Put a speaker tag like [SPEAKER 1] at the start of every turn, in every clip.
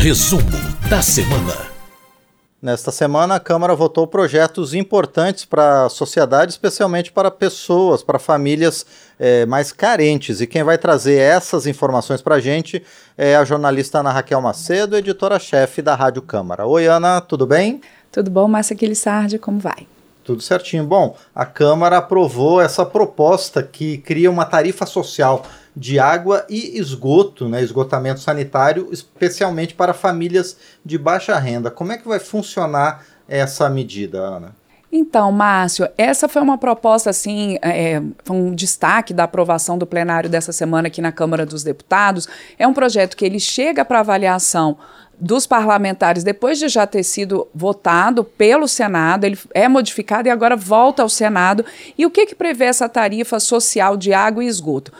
[SPEAKER 1] Resumo da semana.
[SPEAKER 2] Nesta semana, a Câmara votou projetos importantes para a sociedade, especialmente para pessoas, para famílias é, mais carentes. E quem vai trazer essas informações para a gente é a jornalista Ana Raquel Macedo, editora-chefe da Rádio Câmara. Oi, Ana, tudo bem?
[SPEAKER 3] Tudo bom, Márcia Aquilissardi, como vai?
[SPEAKER 2] Tudo certinho. Bom, a Câmara aprovou essa proposta que cria uma tarifa social de água e esgoto, né, esgotamento sanitário, especialmente para famílias de baixa renda. Como é que vai funcionar essa medida, Ana?
[SPEAKER 3] Então, Márcio, essa foi uma proposta, assim, é, foi um destaque da aprovação do plenário dessa semana aqui na Câmara dos Deputados. É um projeto que ele chega para avaliação dos parlamentares, depois de já ter sido votado pelo Senado, ele é modificado e agora volta ao Senado. E o que, que prevê essa tarifa social de água e esgoto?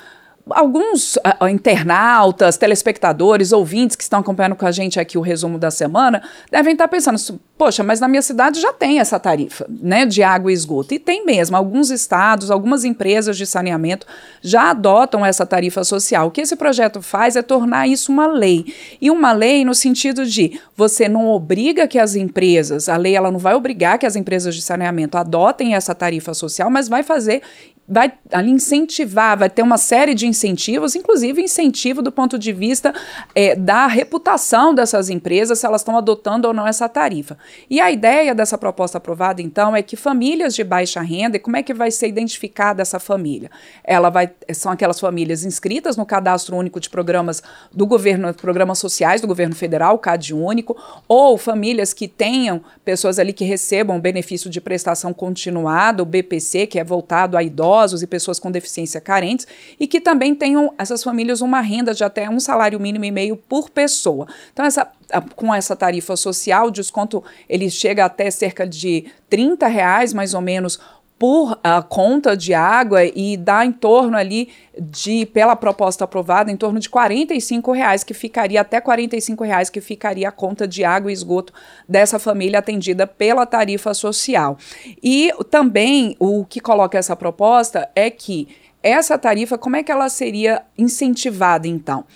[SPEAKER 3] Alguns uh, internautas, telespectadores, ouvintes que estão acompanhando com a gente aqui o resumo da semana, devem estar pensando, poxa, mas na minha cidade já tem essa tarifa, né, de água e esgoto. E tem mesmo, alguns estados, algumas empresas de saneamento já adotam essa tarifa social. O que esse projeto faz é tornar isso uma lei. E uma lei no sentido de você não obriga que as empresas, a lei ela não vai obrigar que as empresas de saneamento adotem essa tarifa social, mas vai fazer vai ali incentivar, vai ter uma série de incentivos, inclusive incentivo do ponto de vista é, da reputação dessas empresas, se elas estão adotando ou não essa tarifa. E a ideia dessa proposta aprovada, então, é que famílias de baixa renda, e como é que vai ser identificada essa família? Ela vai, são aquelas famílias inscritas no cadastro único de programas do governo, programas sociais do governo federal, CAD único, ou famílias que tenham pessoas ali que recebam benefício de prestação continuada, o BPC, que é voltado a idosos, idosos e pessoas com deficiência carentes e que também tenham essas famílias uma renda de até um salário mínimo e meio por pessoa. Então, essa, com essa tarifa social, o desconto ele chega até cerca de 30 reais, mais ou menos, por uh, conta de água e dá em torno ali de, pela proposta aprovada, em torno de R$ reais que ficaria, até R$ reais que ficaria a conta de água e esgoto dessa família atendida pela tarifa social. E também o que coloca essa proposta é que essa tarifa, como é que ela seria incentivada então?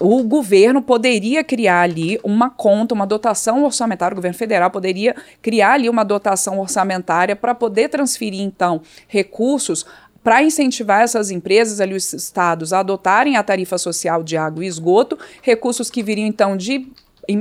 [SPEAKER 3] O governo poderia criar ali uma conta, uma dotação orçamentária, o governo federal poderia criar ali uma dotação orçamentária para poder transferir, então, recursos para incentivar essas empresas ali, os estados, a adotarem a tarifa social de água e esgoto, recursos que viriam então de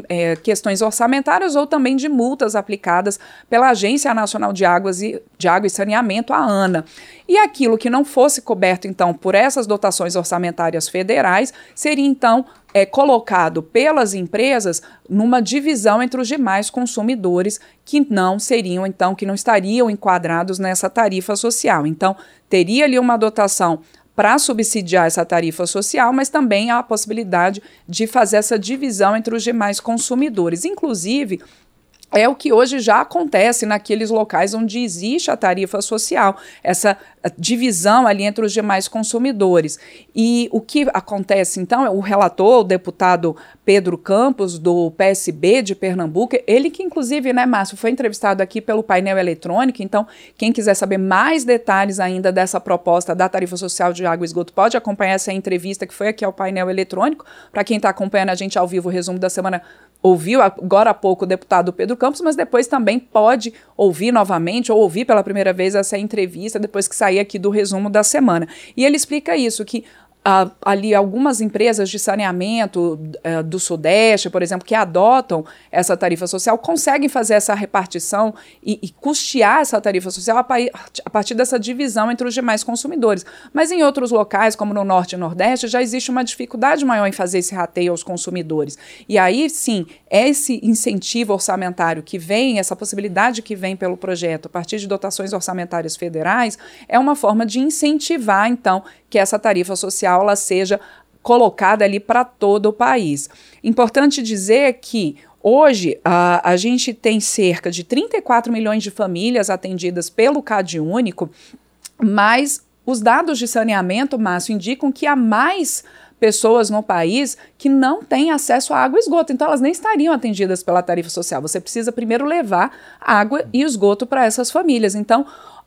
[SPEAKER 3] é, questões orçamentárias ou também de multas aplicadas pela Agência Nacional de Águas e, de Água e Saneamento, a ANA. E aquilo que não fosse coberto, então, por essas dotações orçamentárias federais, seria, então, é, colocado pelas empresas numa divisão entre os demais consumidores que não seriam, então, que não estariam enquadrados nessa tarifa social. Então, teria ali uma dotação para subsidiar essa tarifa social, mas também há a possibilidade de fazer essa divisão entre os demais consumidores. Inclusive, é o que hoje já acontece naqueles locais onde existe a tarifa social, essa divisão ali entre os demais consumidores. E o que acontece então, o relator, o deputado Pedro Campos, do PSB de Pernambuco, ele que inclusive, né, Márcio, foi entrevistado aqui pelo painel eletrônico, então quem quiser saber mais detalhes ainda dessa proposta da tarifa social de água e esgoto, pode acompanhar essa entrevista que foi aqui ao painel eletrônico. Para quem está acompanhando a gente ao vivo, o resumo da semana ouviu agora há pouco o deputado Pedro Campos, mas depois também pode ouvir novamente ou ouvir pela primeira vez essa entrevista depois que sair aqui do resumo da semana. E ele explica isso, que Uh, ali algumas empresas de saneamento uh, do Sudeste, por exemplo, que adotam essa tarifa social, conseguem fazer essa repartição e, e custear essa tarifa social a, a, partir dessa divisão entre os demais consumidores. Mas em outros locais, como no Norte e Nordeste, já existe uma dificuldade maior em fazer esse rateio aos consumidores. E aí, sim, esse incentivo orçamentário que vem, essa possibilidade que vem pelo projeto a partir de dotações orçamentárias federais, é uma forma de incentivar, então, que essa tarifa social ela seja colocada ali para todo o país. Importante dizer que Hoje, a, a gente tem cerca de 34 milhões de famílias atendidas pelo CAD único, mas os dados de saneamento, Márcio, indicam que há mais pessoas no país que não têm acesso à água e esgoto. Então, elas nem estariam atendidas pela tarifa social. Você precisa primeiro levar água e esgoto para essas famílias. Então,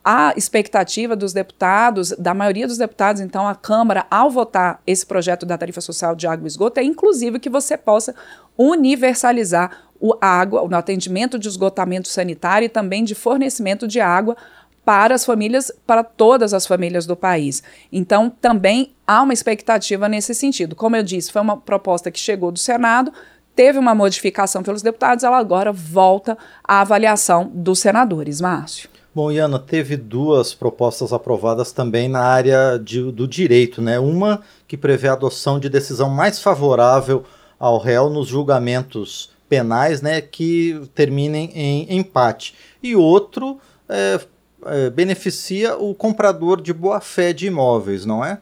[SPEAKER 3] a expectativa dos deputados, da maioria dos deputados, então, a Câmara, ao votar esse projeto da tarifa social de água e esgoto, é inclusive que você possa universalizar o água, o atendimento de esgotamento sanitário e também de fornecimento de água para as famílias, para todas as famílias do país. Então, também há uma expectativa nesse sentido. Como eu disse, foi uma proposta que chegou do Senado, teve uma modificação pelos deputados, ela agora volta à avaliação dos senadores. Márcio.
[SPEAKER 2] Bom, Iana, teve duas propostas aprovadas também na área de, do direito, né? Uma que prevê a adoção de decisão mais favorável ao réu nos julgamentos penais, né, que terminem em empate. E outro é, é, beneficia o comprador de boa fé de imóveis, não é?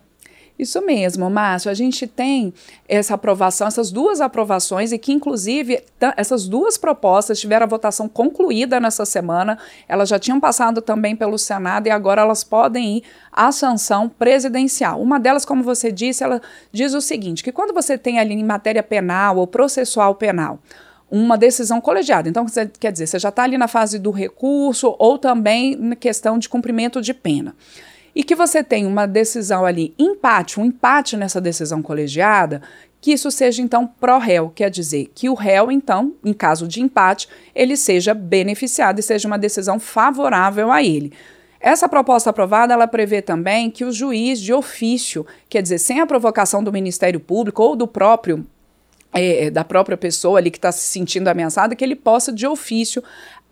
[SPEAKER 3] Isso mesmo, Márcio. A gente tem essa aprovação, essas duas aprovações, e que, inclusive, essas duas propostas tiveram a votação concluída nessa semana. Elas já tinham passado também pelo Senado e agora elas podem ir à sanção presidencial. Uma delas, como você disse, ela diz o seguinte: que quando você tem ali em matéria penal ou processual penal, uma decisão colegiada. Então, quer dizer, você já está ali na fase do recurso ou também na questão de cumprimento de pena. E que você tem uma decisão ali, empate, um empate nessa decisão colegiada, que isso seja então pró-réu, quer dizer que o réu, então, em caso de empate, ele seja beneficiado e seja uma decisão favorável a ele. Essa proposta aprovada, ela prevê também que o juiz de ofício, quer dizer, sem a provocação do Ministério Público ou do próprio é, da própria pessoa ali que está se sentindo ameaçada, que ele possa, de ofício,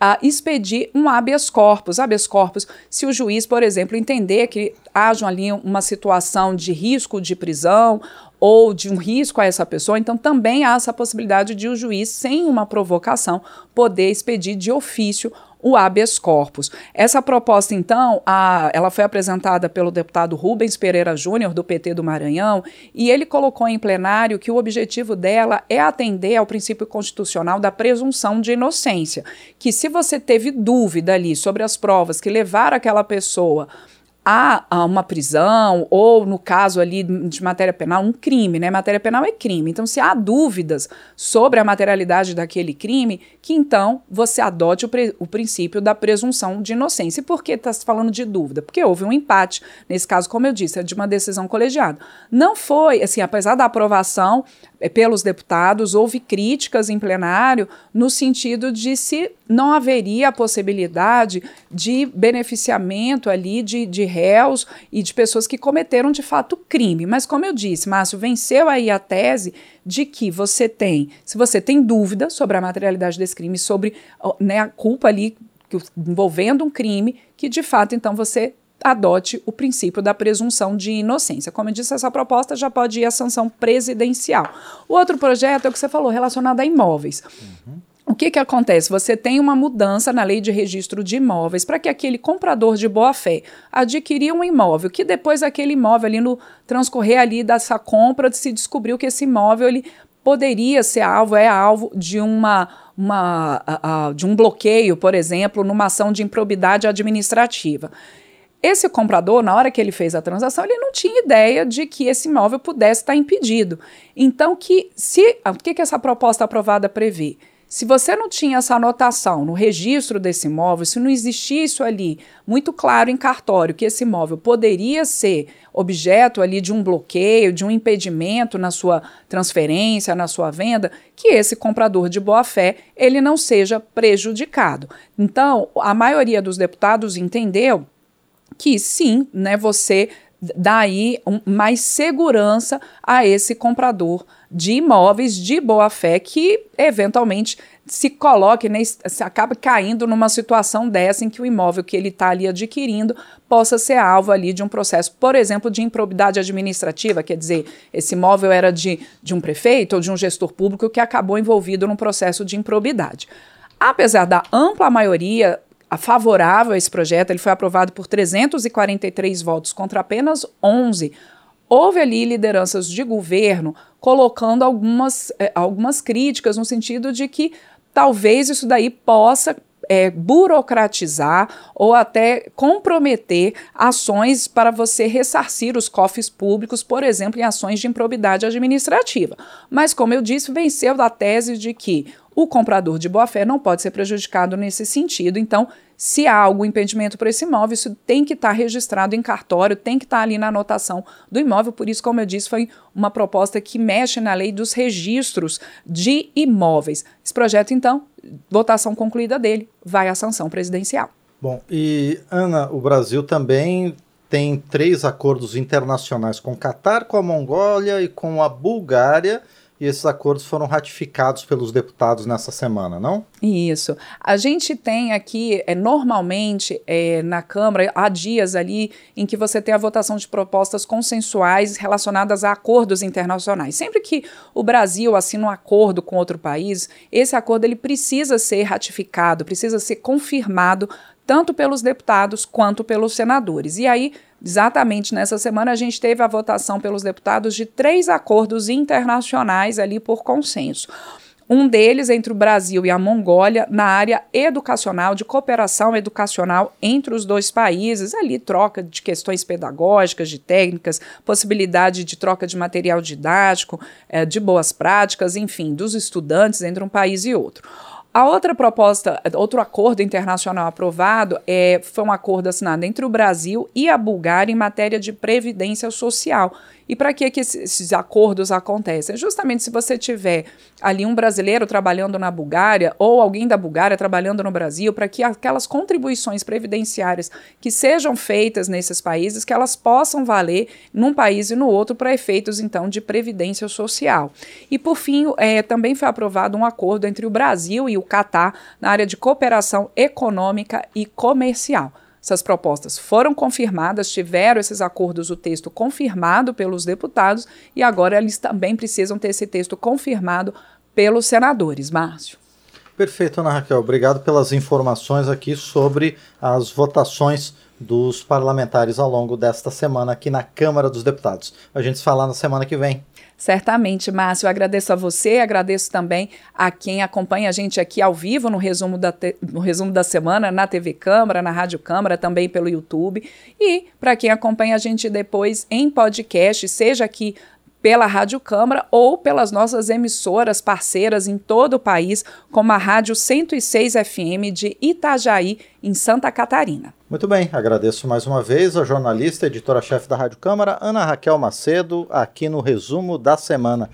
[SPEAKER 3] a expedir um habeas corpus. Habeas corpus, se o juiz, por exemplo, entender que haja ali uma situação de risco de prisão ou de um risco a essa pessoa, então também há essa possibilidade de o juiz, sem uma provocação, poder expedir de ofício o habeas corpus. Essa proposta, então, a, ela foi apresentada pelo deputado Rubens Pereira Júnior, do PT do Maranhão, e ele colocou em plenário que o objetivo dela é atender ao princípio constitucional da presunção de inocência, que se você teve dúvida ali sobre as provas que levaram aquela pessoa há uma prisão, ou no caso ali de matéria penal, um crime, né? Matéria penal é crime. Então, se há dúvidas sobre a materialidade daquele crime, que então você adote o, o princípio da presunção de inocência. E por que está se falando de dúvida? Porque houve um empate, nesse caso, como eu disse, é de uma decisão colegiada. Não foi, assim, apesar da aprovação é, pelos deputados, houve críticas em plenário no sentido de se não haveria a possibilidade de beneficiamento ali de, de réus e de pessoas que cometeram de fato crime. Mas como eu disse, Márcio, venceu aí a tese de que você tem, se você tem dúvida sobre a materialidade desse crime, sobre né, a culpa ali envolvendo um crime, que de fato então você adote o princípio da presunção de inocência. Como eu disse, essa proposta já pode ir à sanção presidencial. O outro projeto é o que você falou, relacionado a imóveis. Uhum. O que, que acontece? Você tem uma mudança na lei de registro de imóveis para que aquele comprador de boa fé adquirir um imóvel, que depois aquele imóvel ali no transcorrer ali dessa compra se descobriu que esse imóvel ele poderia ser alvo, é alvo de uma, uma de um bloqueio, por exemplo, numa ação de improbidade administrativa. Esse comprador, na hora que ele fez a transação, ele não tinha ideia de que esse imóvel pudesse estar impedido. Então, que se o que, que essa proposta aprovada prevê? Se você não tinha essa anotação no registro desse imóvel, se não existia isso ali muito claro em cartório que esse imóvel poderia ser objeto ali de um bloqueio, de um impedimento na sua transferência, na sua venda, que esse comprador de boa fé ele não seja prejudicado. Então, a maioria dos deputados entendeu que sim, né, você dá aí um, mais segurança a esse comprador de imóveis de boa fé que eventualmente se coloque, né, se acaba caindo numa situação dessa em que o imóvel que ele está ali adquirindo possa ser alvo ali de um processo, por exemplo, de improbidade administrativa, quer dizer, esse imóvel era de, de um prefeito ou de um gestor público que acabou envolvido num processo de improbidade. Apesar da ampla maioria favorável a esse projeto, ele foi aprovado por 343 votos contra apenas 11 houve ali lideranças de governo colocando algumas, eh, algumas críticas no sentido de que talvez isso daí possa é, burocratizar ou até comprometer ações para você ressarcir os cofres públicos, por exemplo, em ações de improbidade administrativa. Mas, como eu disse, venceu da tese de que o comprador de boa-fé não pode ser prejudicado nesse sentido. Então, se há algum impedimento para esse imóvel, isso tem que estar tá registrado em cartório, tem que estar tá ali na anotação do imóvel. Por isso, como eu disse, foi uma proposta que mexe na lei dos registros de imóveis. Esse projeto, então, votação concluída dele, vai à sanção presidencial.
[SPEAKER 2] Bom, e Ana, o Brasil também tem três acordos internacionais com o Catar, com a Mongólia e com a Bulgária e esses acordos foram ratificados pelos deputados nessa semana, não?
[SPEAKER 3] Isso. A gente tem aqui, é, normalmente, é, na Câmara, há dias ali em que você tem a votação de propostas consensuais relacionadas a acordos internacionais. Sempre que o Brasil assina um acordo com outro país, esse acordo ele precisa ser ratificado, precisa ser confirmado tanto pelos deputados quanto pelos senadores. E aí, exatamente nessa semana, a gente teve a votação pelos deputados de três acordos internacionais ali por consenso. Um deles entre o Brasil e a Mongólia na área educacional, de cooperação educacional entre os dois países, ali troca de questões pedagógicas, de técnicas, possibilidade de troca de material didático, eh, de boas práticas, enfim, dos estudantes entre um país e outro. A outra proposta, outro acordo internacional aprovado é, foi um acordo assinado entre o Brasil e a Bulgária em matéria de previdência social. E para que, que esses acordos acontecem? Justamente se você tiver ali um brasileiro trabalhando na Bulgária ou alguém da Bulgária trabalhando no Brasil, para que aquelas contribuições previdenciárias que sejam feitas nesses países, que elas possam valer num país e no outro para efeitos, então, de previdência social. E, por fim, é, também foi aprovado um acordo entre o Brasil e o Catar na área de cooperação econômica e comercial. Essas propostas foram confirmadas, tiveram esses acordos, o texto confirmado pelos deputados, e agora eles também precisam ter esse texto confirmado pelos senadores. Márcio.
[SPEAKER 2] Perfeito, Ana Raquel. Obrigado pelas informações aqui sobre as votações dos parlamentares ao longo desta semana aqui na Câmara dos Deputados. A gente se fala na semana que vem.
[SPEAKER 3] Certamente, Márcio. Agradeço a você, agradeço também a quem acompanha a gente aqui ao vivo no resumo da, te... no resumo da semana, na TV Câmara, na Rádio Câmara, também pelo YouTube. E para quem acompanha a gente depois em podcast, seja aqui pela Rádio Câmara ou pelas nossas emissoras parceiras em todo o país, como a Rádio 106 FM de Itajaí, em Santa Catarina.
[SPEAKER 2] Muito bem, agradeço mais uma vez a jornalista, editora-chefe da Rádio Câmara, Ana Raquel Macedo, aqui no resumo da semana.